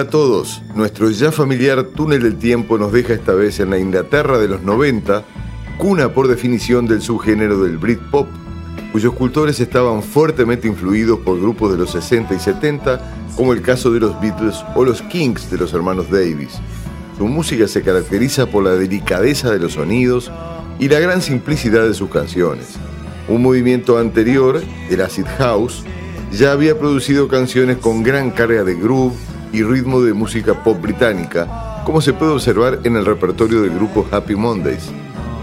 A todos. Nuestro ya familiar túnel del tiempo nos deja esta vez en la Inglaterra de los 90, cuna por definición del subgénero del Britpop, cuyos cultores estaban fuertemente influidos por grupos de los 60 y 70, como el caso de los Beatles o los Kings de los hermanos Davis. Su música se caracteriza por la delicadeza de los sonidos y la gran simplicidad de sus canciones. Un movimiento anterior, el Acid House, ya había producido canciones con gran carga de groove, y ritmo de música pop británica, como se puede observar en el repertorio del grupo Happy Mondays.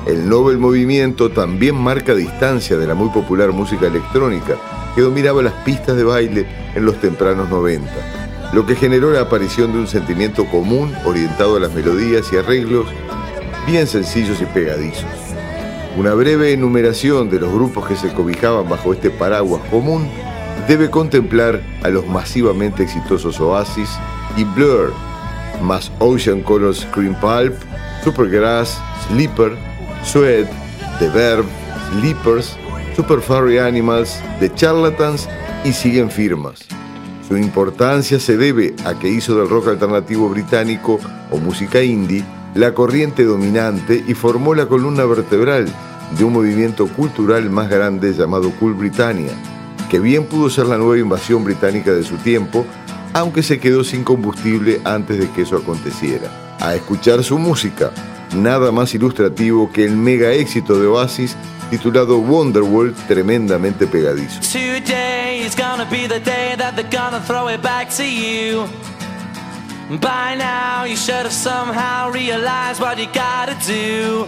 El Nobel Movimiento también marca distancia de la muy popular música electrónica que dominaba las pistas de baile en los tempranos 90, lo que generó la aparición de un sentimiento común orientado a las melodías y arreglos bien sencillos y pegadizos. Una breve enumeración de los grupos que se cobijaban bajo este paraguas común debe contemplar a los masivamente exitosos Oasis y Blur, más Ocean Color Screen Pulp, Supergrass, Sleeper, Sweat, The Verb, Sleepers, Super Furry Animals, The Charlatans y siguen firmas. Su importancia se debe a que hizo del rock alternativo británico o música indie la corriente dominante y formó la columna vertebral de un movimiento cultural más grande llamado Cool Britannia que bien pudo ser la nueva invasión británica de su tiempo, aunque se quedó sin combustible antes de que eso aconteciera. A escuchar su música, nada más ilustrativo que el mega éxito de Oasis titulado Wonderworld, tremendamente pegadizo. Today is gonna be the day that they're gonna throw it back to you. By now you should have somehow realized what you gotta do.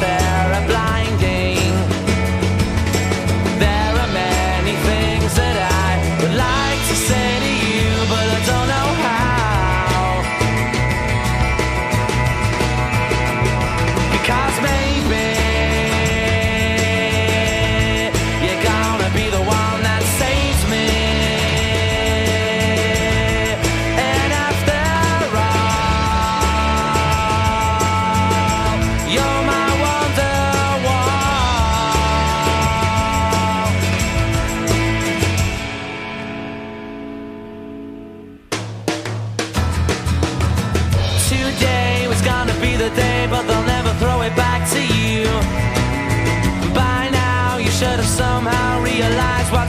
that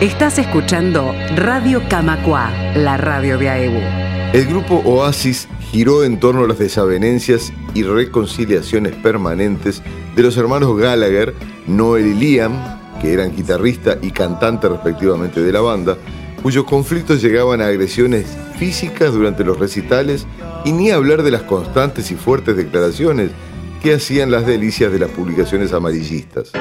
Estás escuchando Radio Camacua, la radio de AEBU. El grupo Oasis giró en torno a las desavenencias y reconciliaciones permanentes de los hermanos Gallagher, Noel y Liam, que eran guitarrista y cantante respectivamente de la banda, cuyos conflictos llegaban a agresiones físicas durante los recitales y ni hablar de las constantes y fuertes declaraciones que hacían las delicias de las publicaciones amarillistas.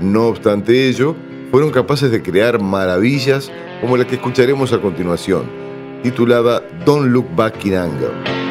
No obstante ello, fueron capaces de crear maravillas como la que escucharemos a continuación, titulada Don't Look Back in Anger.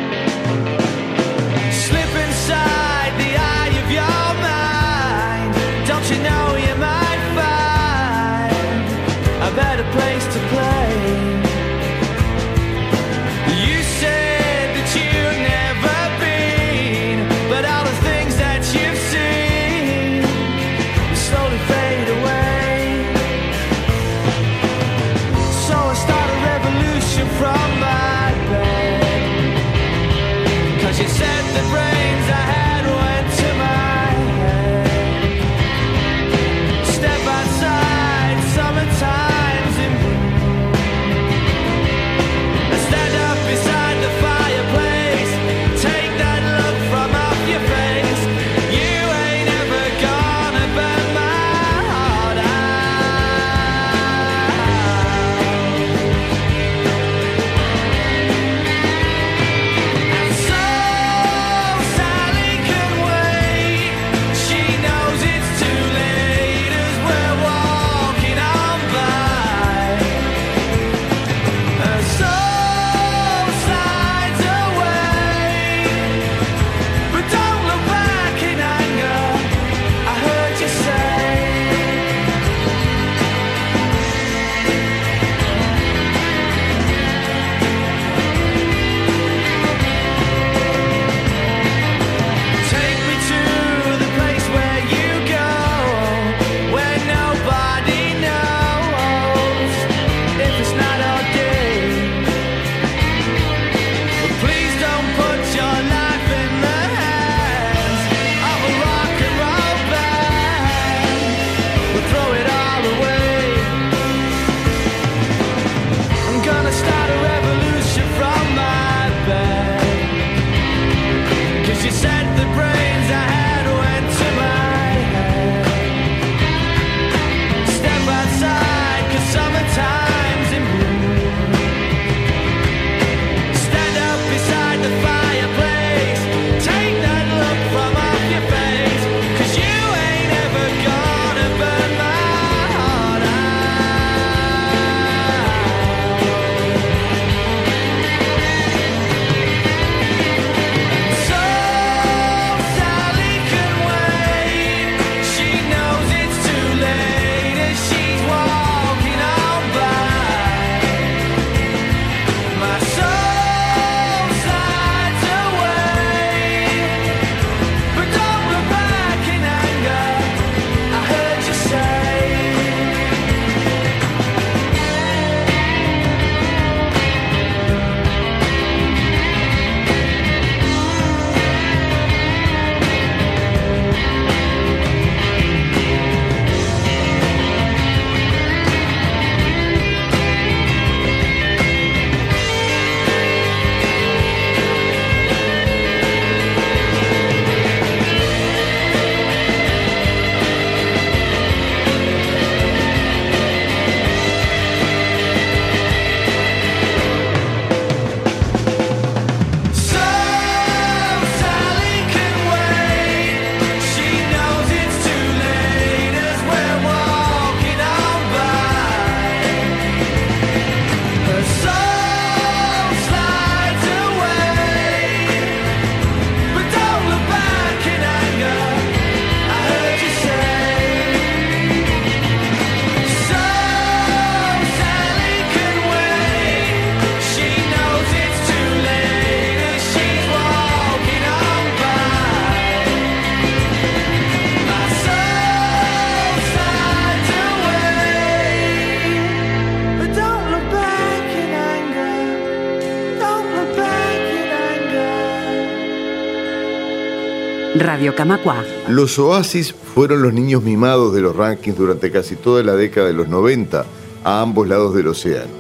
Radio Camacua. Los Oasis fueron los niños mimados de los rankings durante casi toda la década de los 90 a ambos lados del océano.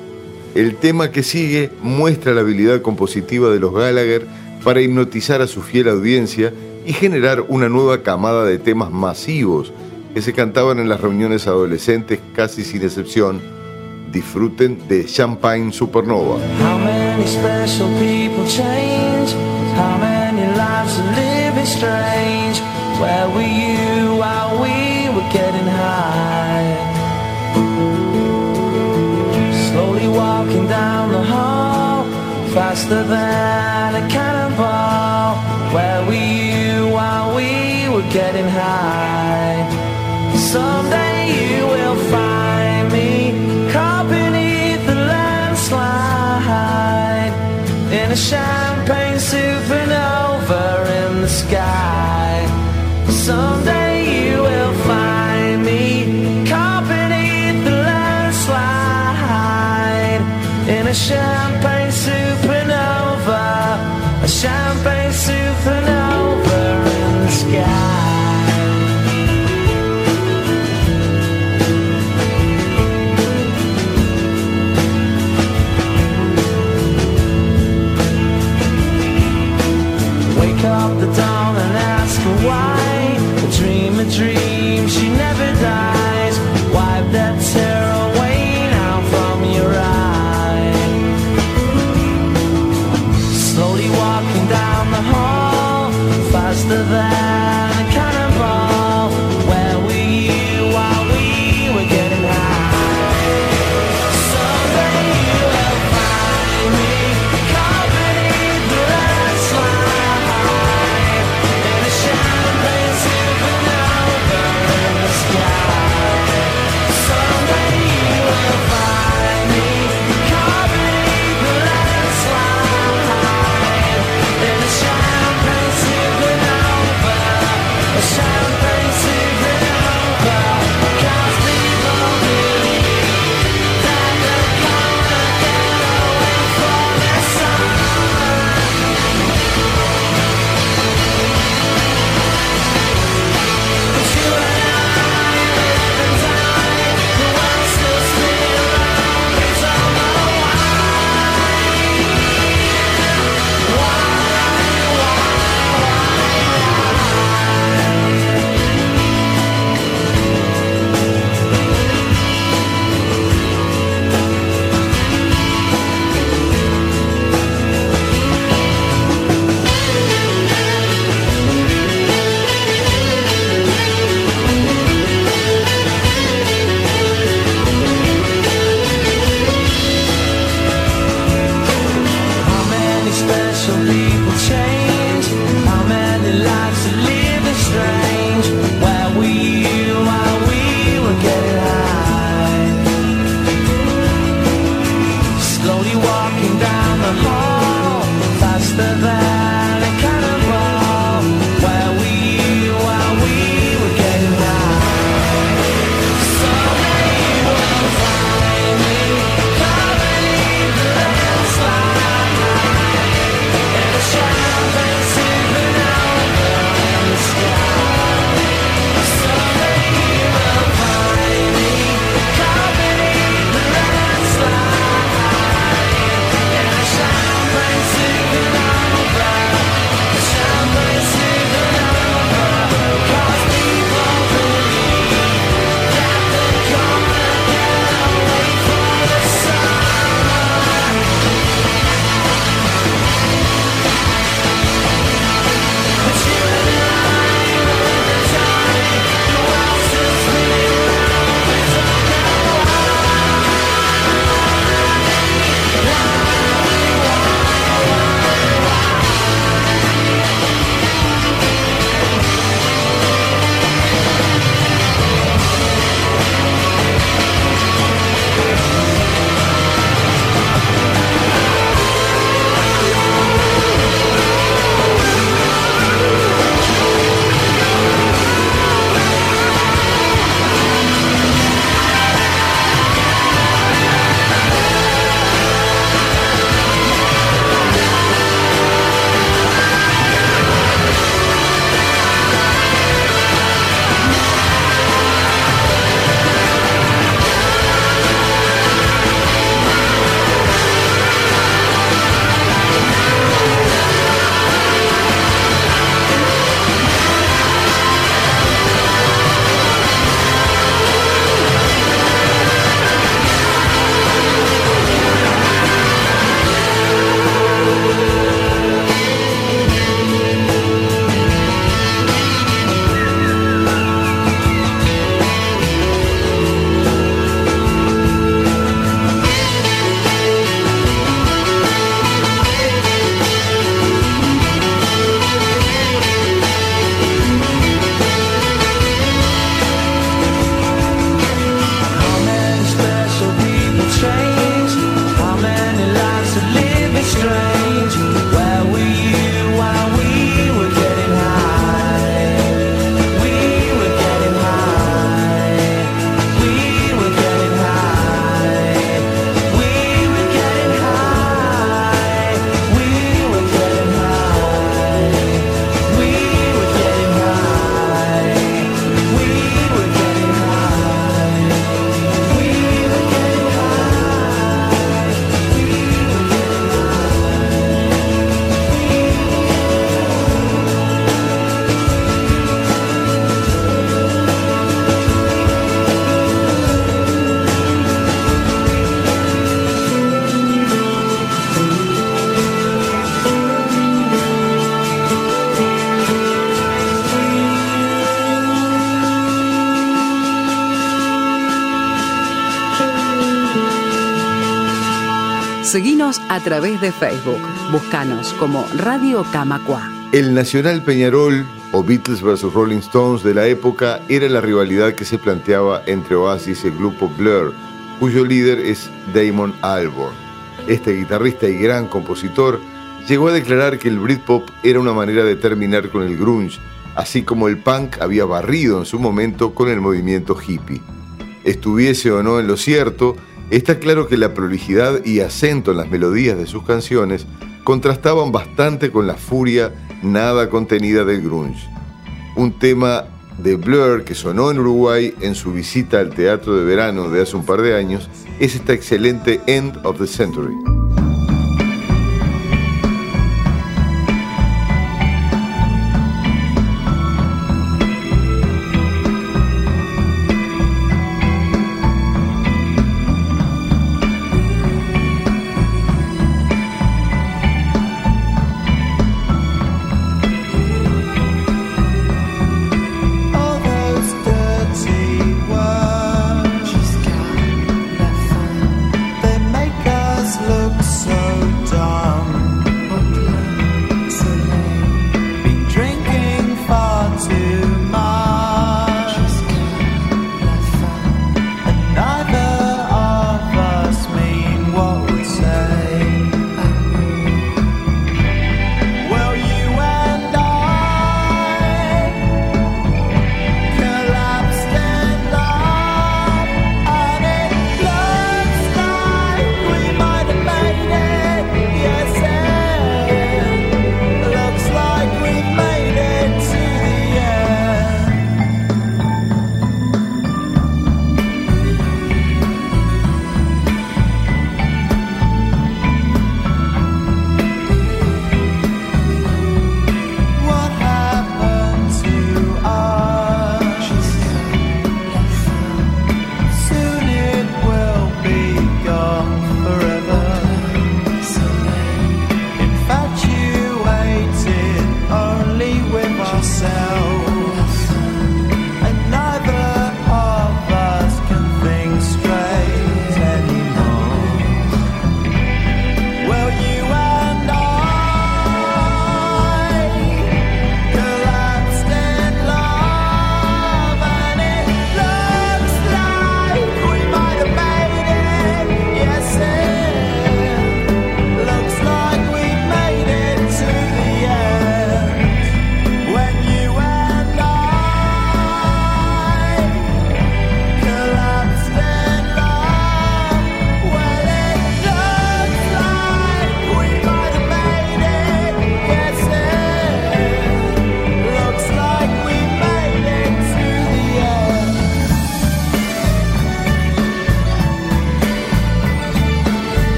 El tema que sigue muestra la habilidad compositiva de los Gallagher para hipnotizar a su fiel audiencia y generar una nueva camada de temas masivos que se cantaban en las reuniones adolescentes casi sin excepción. Disfruten de Champagne Supernova. How many are strange? Where were you while we were getting high? Slowly walking down the hall, faster than a cannonball. Where were you while we were getting high? Someday you will find me caught beneath the landslide in a champagne some A través de Facebook. Búscanos como Radio Camacua. El Nacional Peñarol o Beatles vs Rolling Stones de la época era la rivalidad que se planteaba entre Oasis y el grupo Blur, cuyo líder es Damon Albarn. Este guitarrista y gran compositor llegó a declarar que el Britpop era una manera de terminar con el grunge, así como el punk había barrido en su momento con el movimiento hippie. Estuviese o no en lo cierto, está claro que la prolijidad y acento en las melodías de sus canciones contrastaban bastante con la furia nada contenida del grunge. Un tema de Blur que sonó en Uruguay en su visita al teatro de verano de hace un par de años es esta excelente End of the Century.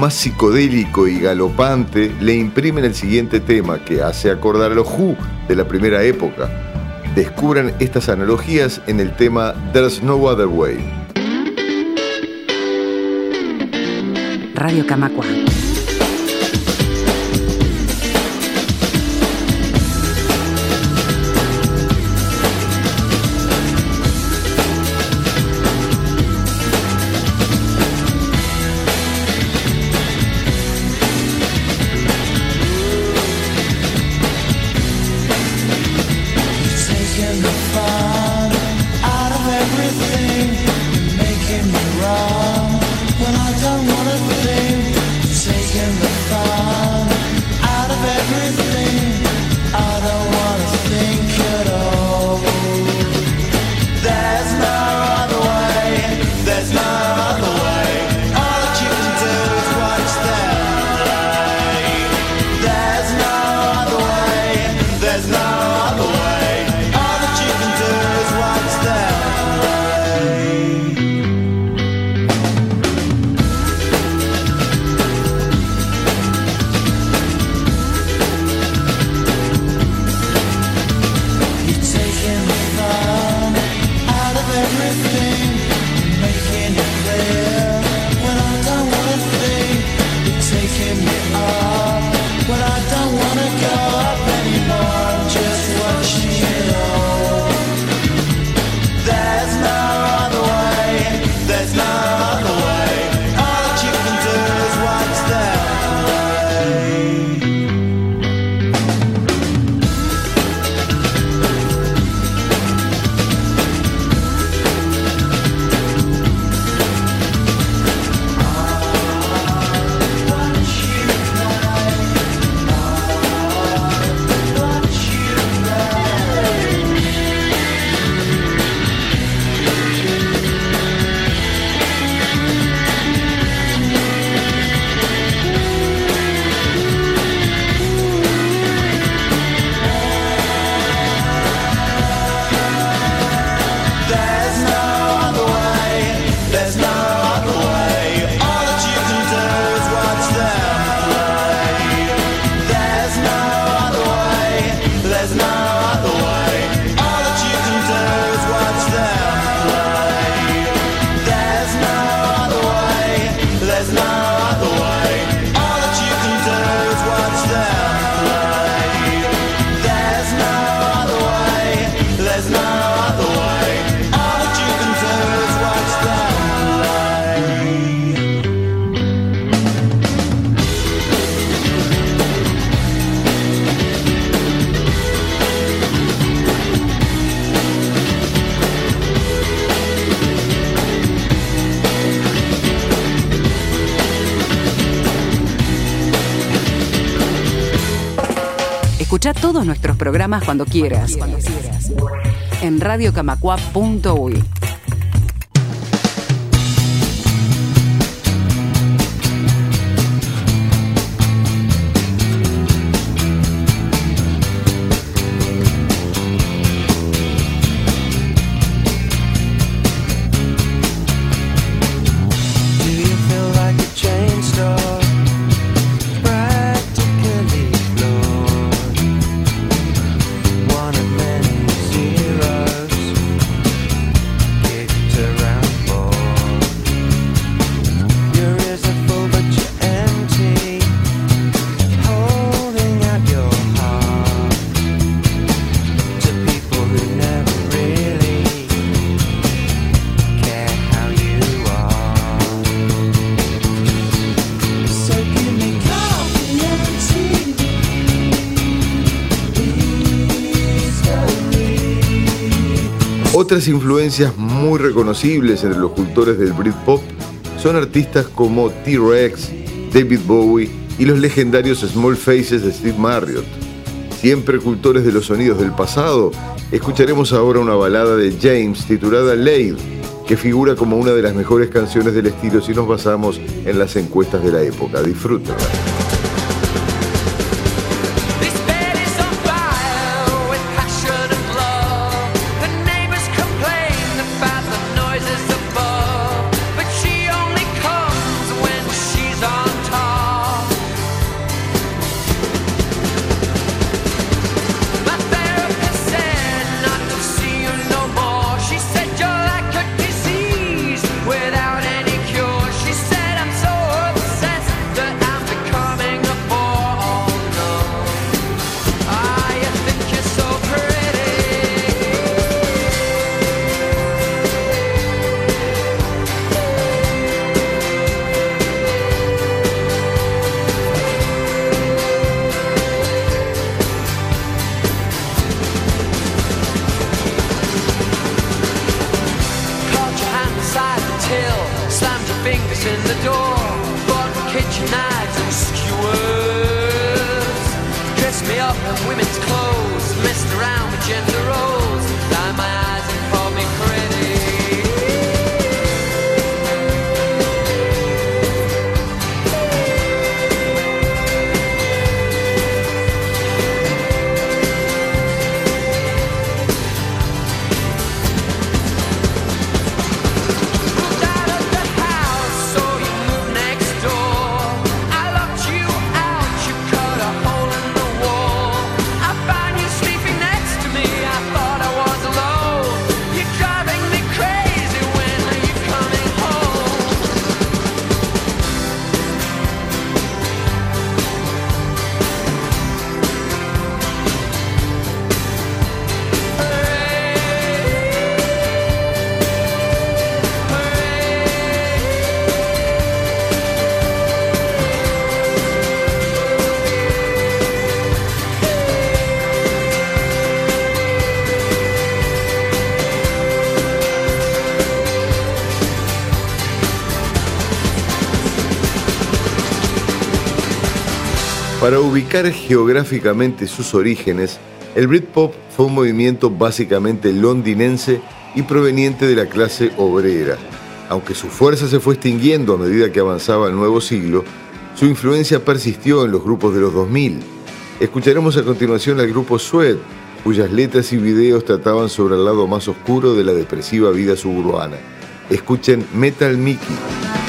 Más psicodélico y galopante le imprimen el siguiente tema que hace acordar a los Who de la primera época. Descubran estas analogías en el tema There's No Other Way. Radio Camacua. Escucha todos nuestros programas cuando quieras. En radiocamacua.uy. Otras influencias muy reconocibles entre los cultores del Britpop son artistas como T-Rex, David Bowie y los legendarios Small Faces de Steve Marriott. Siempre cultores de los sonidos del pasado, escucharemos ahora una balada de James titulada Lade, que figura como una de las mejores canciones del estilo si nos basamos en las encuestas de la época. Disfrútenla. Para ubicar geográficamente sus orígenes, el Britpop fue un movimiento básicamente londinense y proveniente de la clase obrera. Aunque su fuerza se fue extinguiendo a medida que avanzaba el nuevo siglo, su influencia persistió en los grupos de los 2000. Escucharemos a continuación al grupo Sweat, cuyas letras y videos trataban sobre el lado más oscuro de la depresiva vida suburbana. Escuchen Metal Mickey.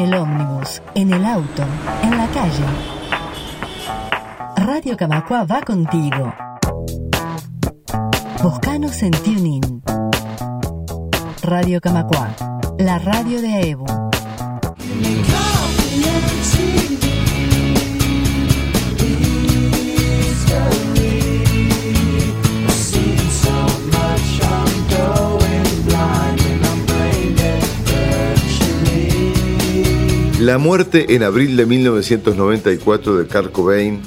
En el ómnibus, en el auto, en la calle. Radio Camacua va contigo. Buscanos en TuneIn. Radio Camacua, la radio de AEBU. La muerte en abril de 1994 de Kurt Cobain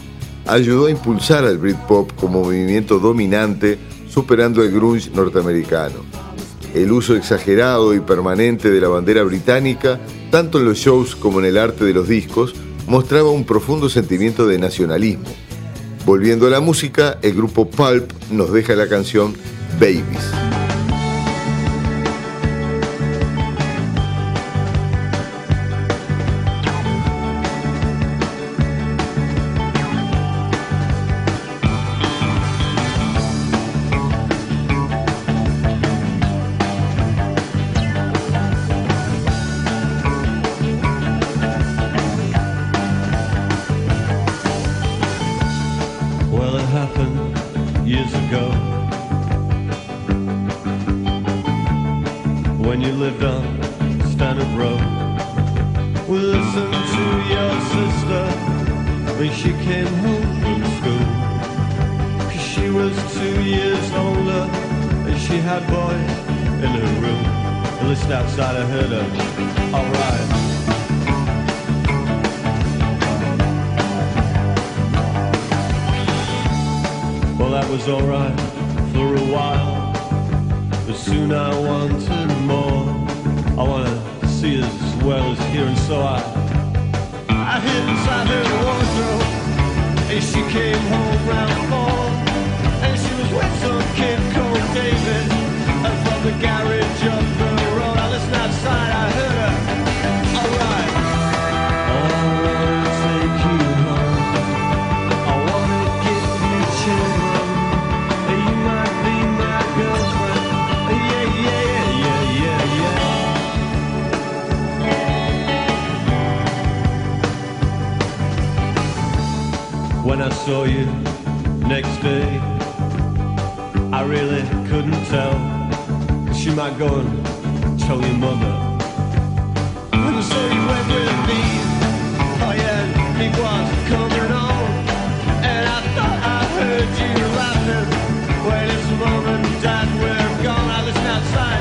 ayudó a impulsar al Britpop como movimiento dominante, superando el grunge norteamericano. El uso exagerado y permanente de la bandera británica, tanto en los shows como en el arte de los discos, mostraba un profundo sentimiento de nacionalismo. Volviendo a la música, el grupo Pulp nos deja la canción Babies. saw you next day. I really couldn't tell, cause she might go and tell your mother. And so you went with me, oh yeah, he was coming on. And I thought I heard you laughing. Wait, it's mom and dad, we're gone, I listen outside.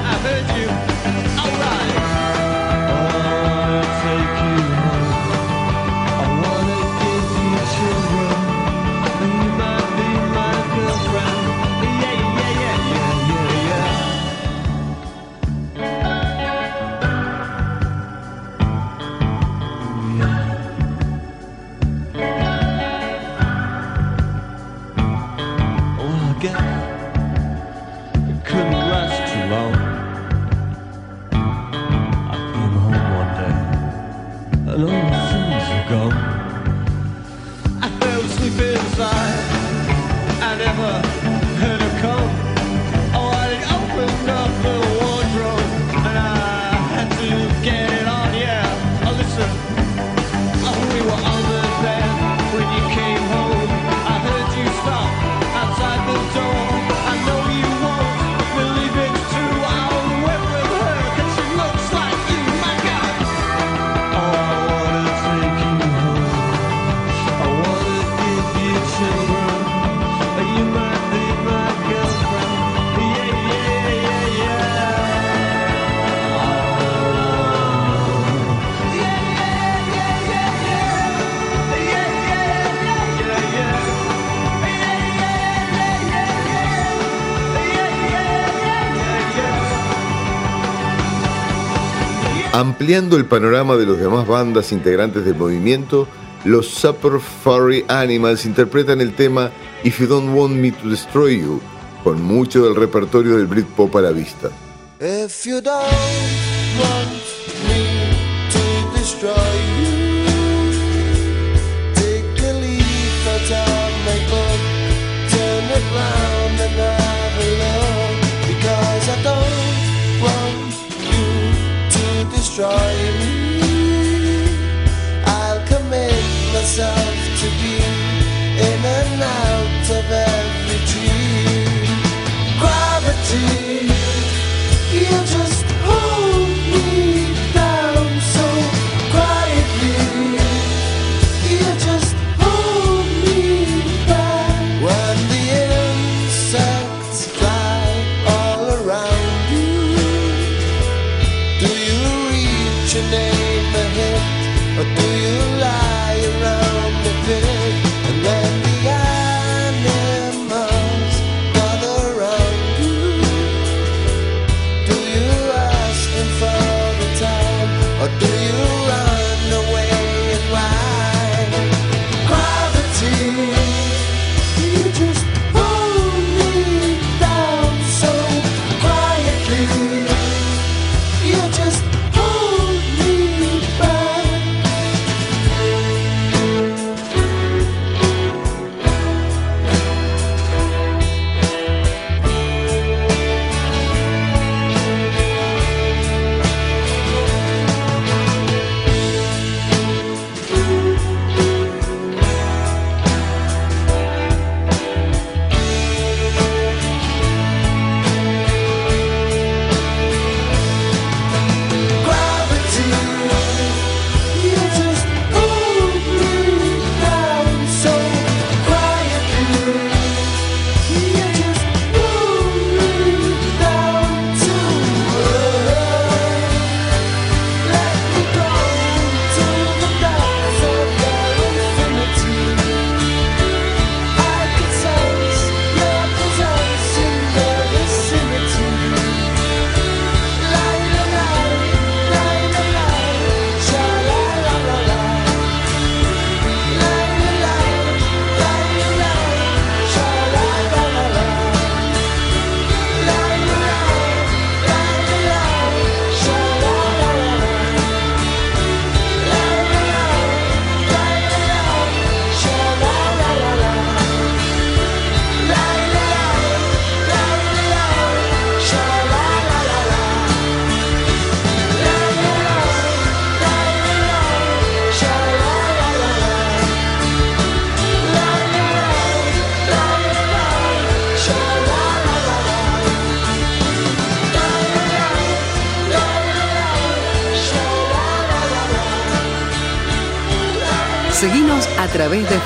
Ampliando el panorama de los demás bandas integrantes del movimiento, los Super Furry Animals interpretan el tema If You Don't Want Me to Destroy You, con mucho del repertorio del Britpop a la vista. Destroy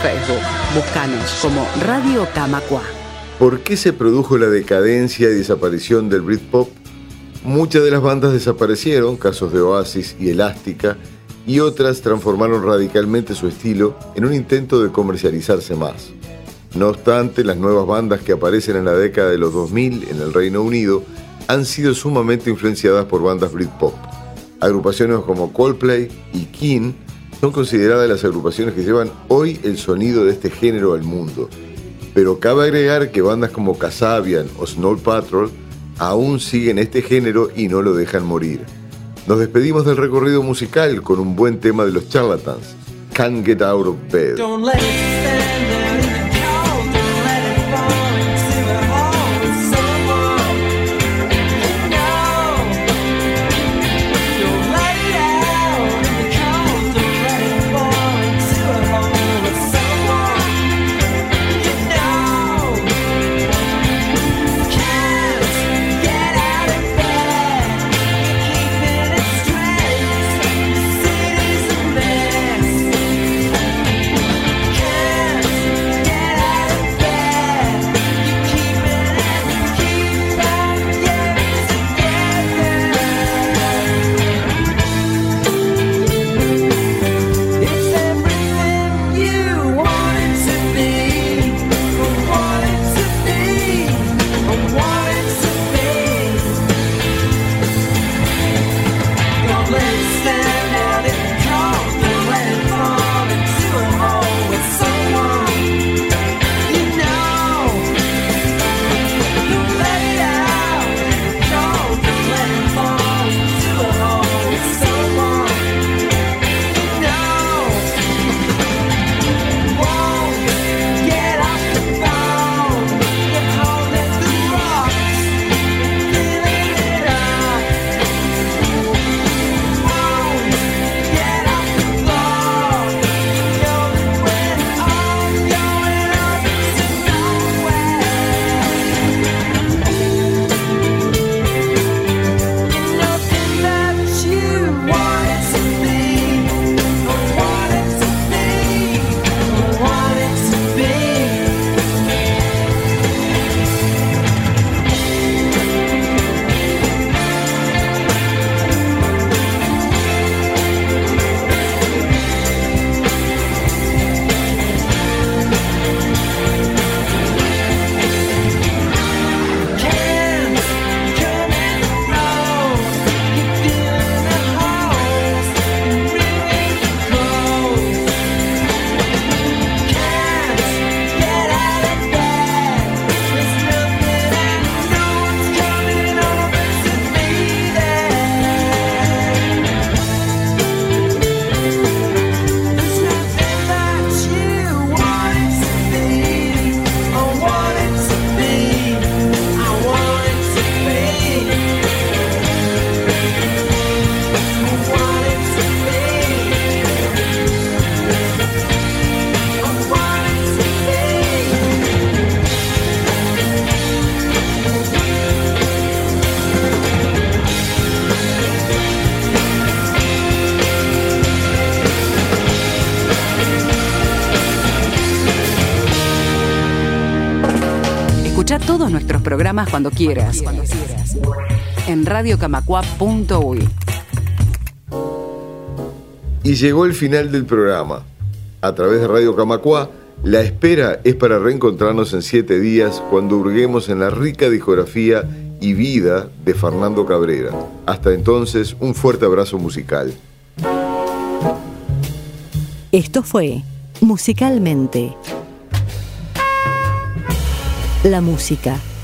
Facebook. Como Radio Camacua. ¿Por qué se produjo la decadencia y desaparición del Britpop? Muchas de las bandas desaparecieron, casos de Oasis y Elástica, y otras transformaron radicalmente su estilo en un intento de comercializarse más. No obstante, las nuevas bandas que aparecen en la década de los 2000 en el Reino Unido han sido sumamente influenciadas por bandas Britpop. Agrupaciones como Coldplay y King son consideradas las agrupaciones que llevan hoy el sonido de este género al mundo. Pero cabe agregar que bandas como Casabian o Snow Patrol aún siguen este género y no lo dejan morir. Nos despedimos del recorrido musical con un buen tema de los Charlatans, Can't Get Out of Bed. Programas cuando quieras. En radiocamacua.uy. Y llegó el final del programa. A través de Radio Camacua, la espera es para reencontrarnos en siete días cuando hurguemos en la rica discografía y vida de Fernando Cabrera. Hasta entonces, un fuerte abrazo musical. Esto fue Musicalmente. La música